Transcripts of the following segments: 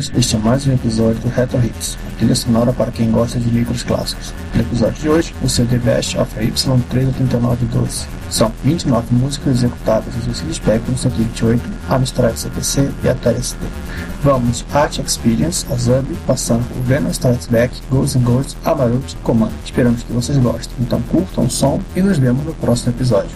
este é mais um episódio do Retro Hits, trilha sonora para quem gosta de micros clássicos. No episódio de hoje, o The Best of Y38912. São 29 músicas executadas no Suicide Spectrum 128, Amstrad CPC e Atari ST. Vamos Art Experience, a Zub, passando por Venom Strikes Back, Ghosts and Ghosts, Amarut Command. Esperamos que vocês gostem. Então curtam o som e nos vemos no próximo episódio.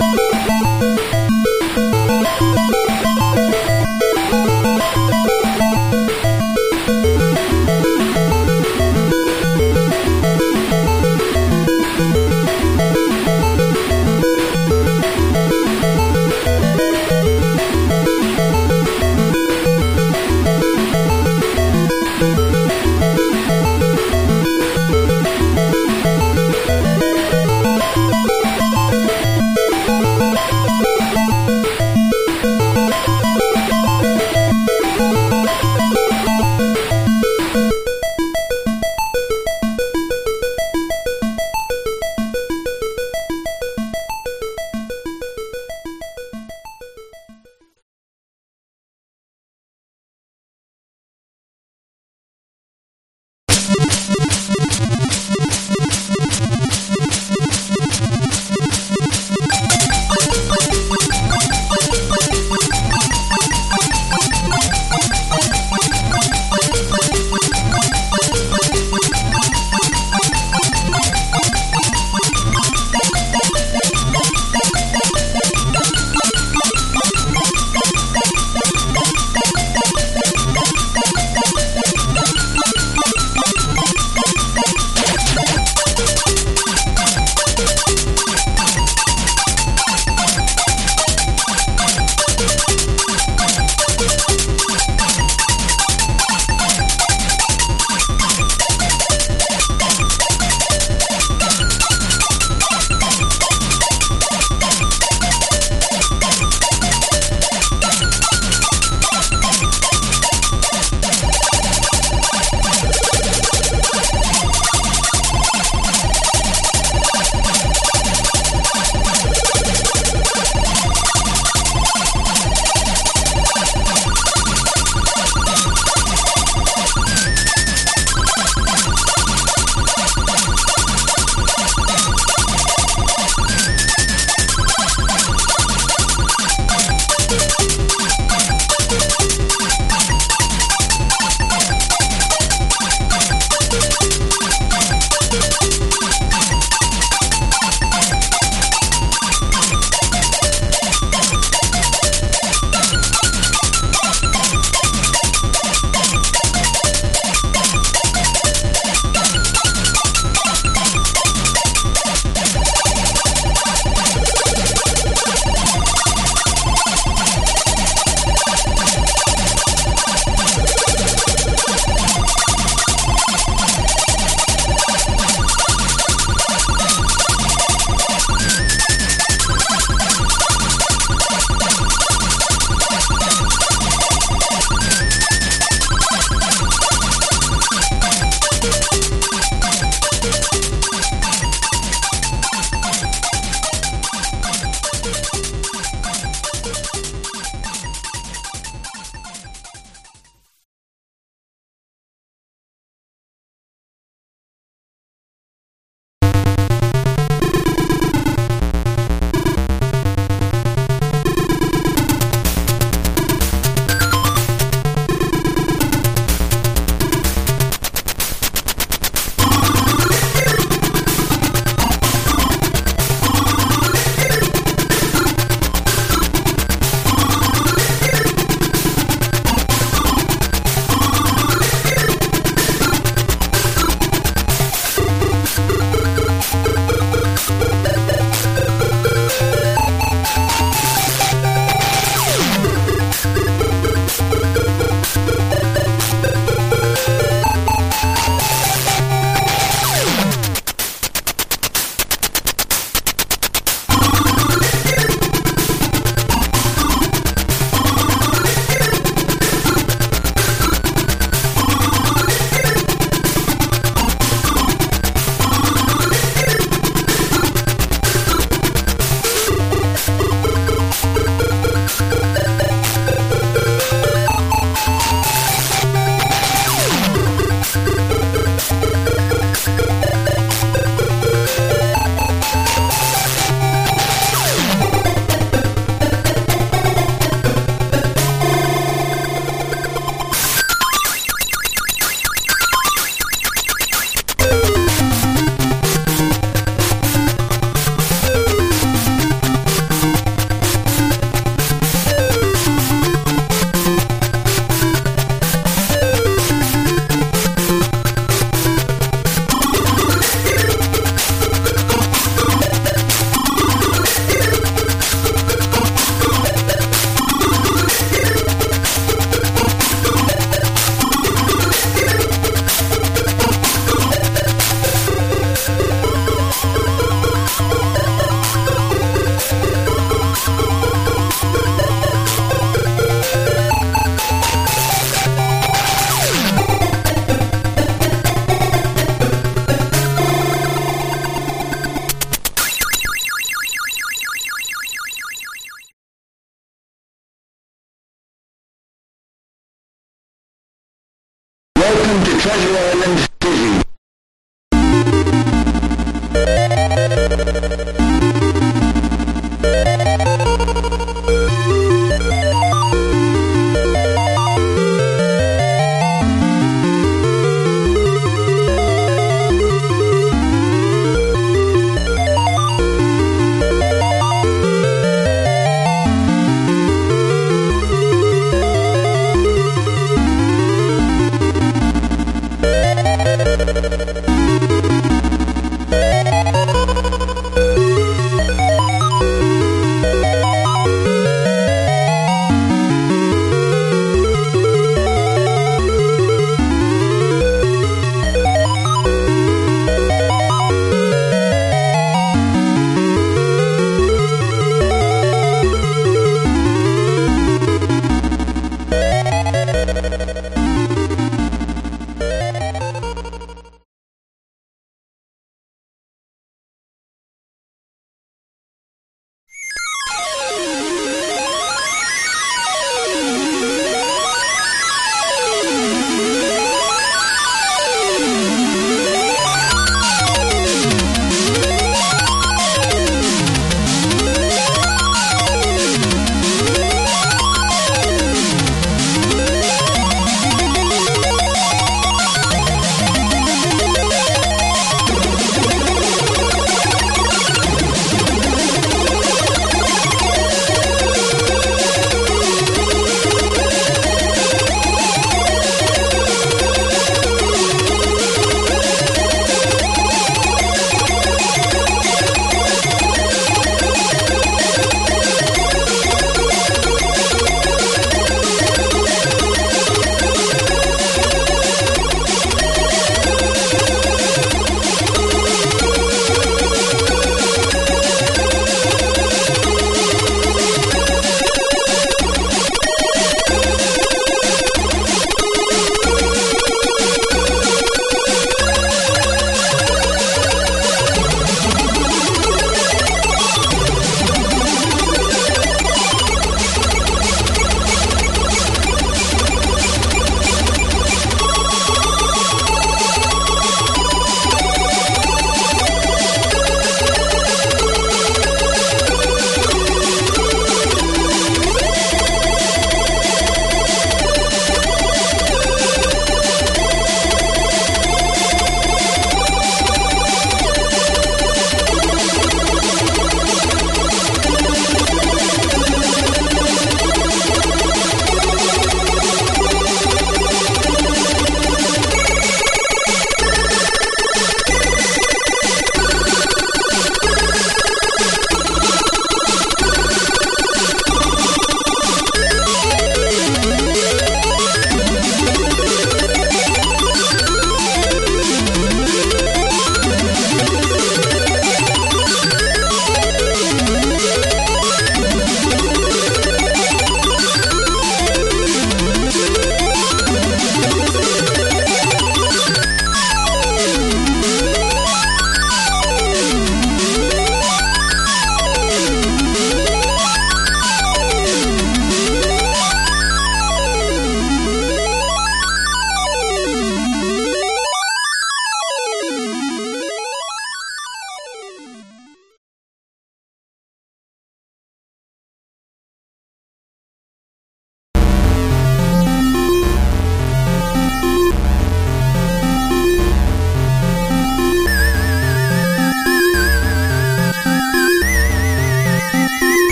Thank you.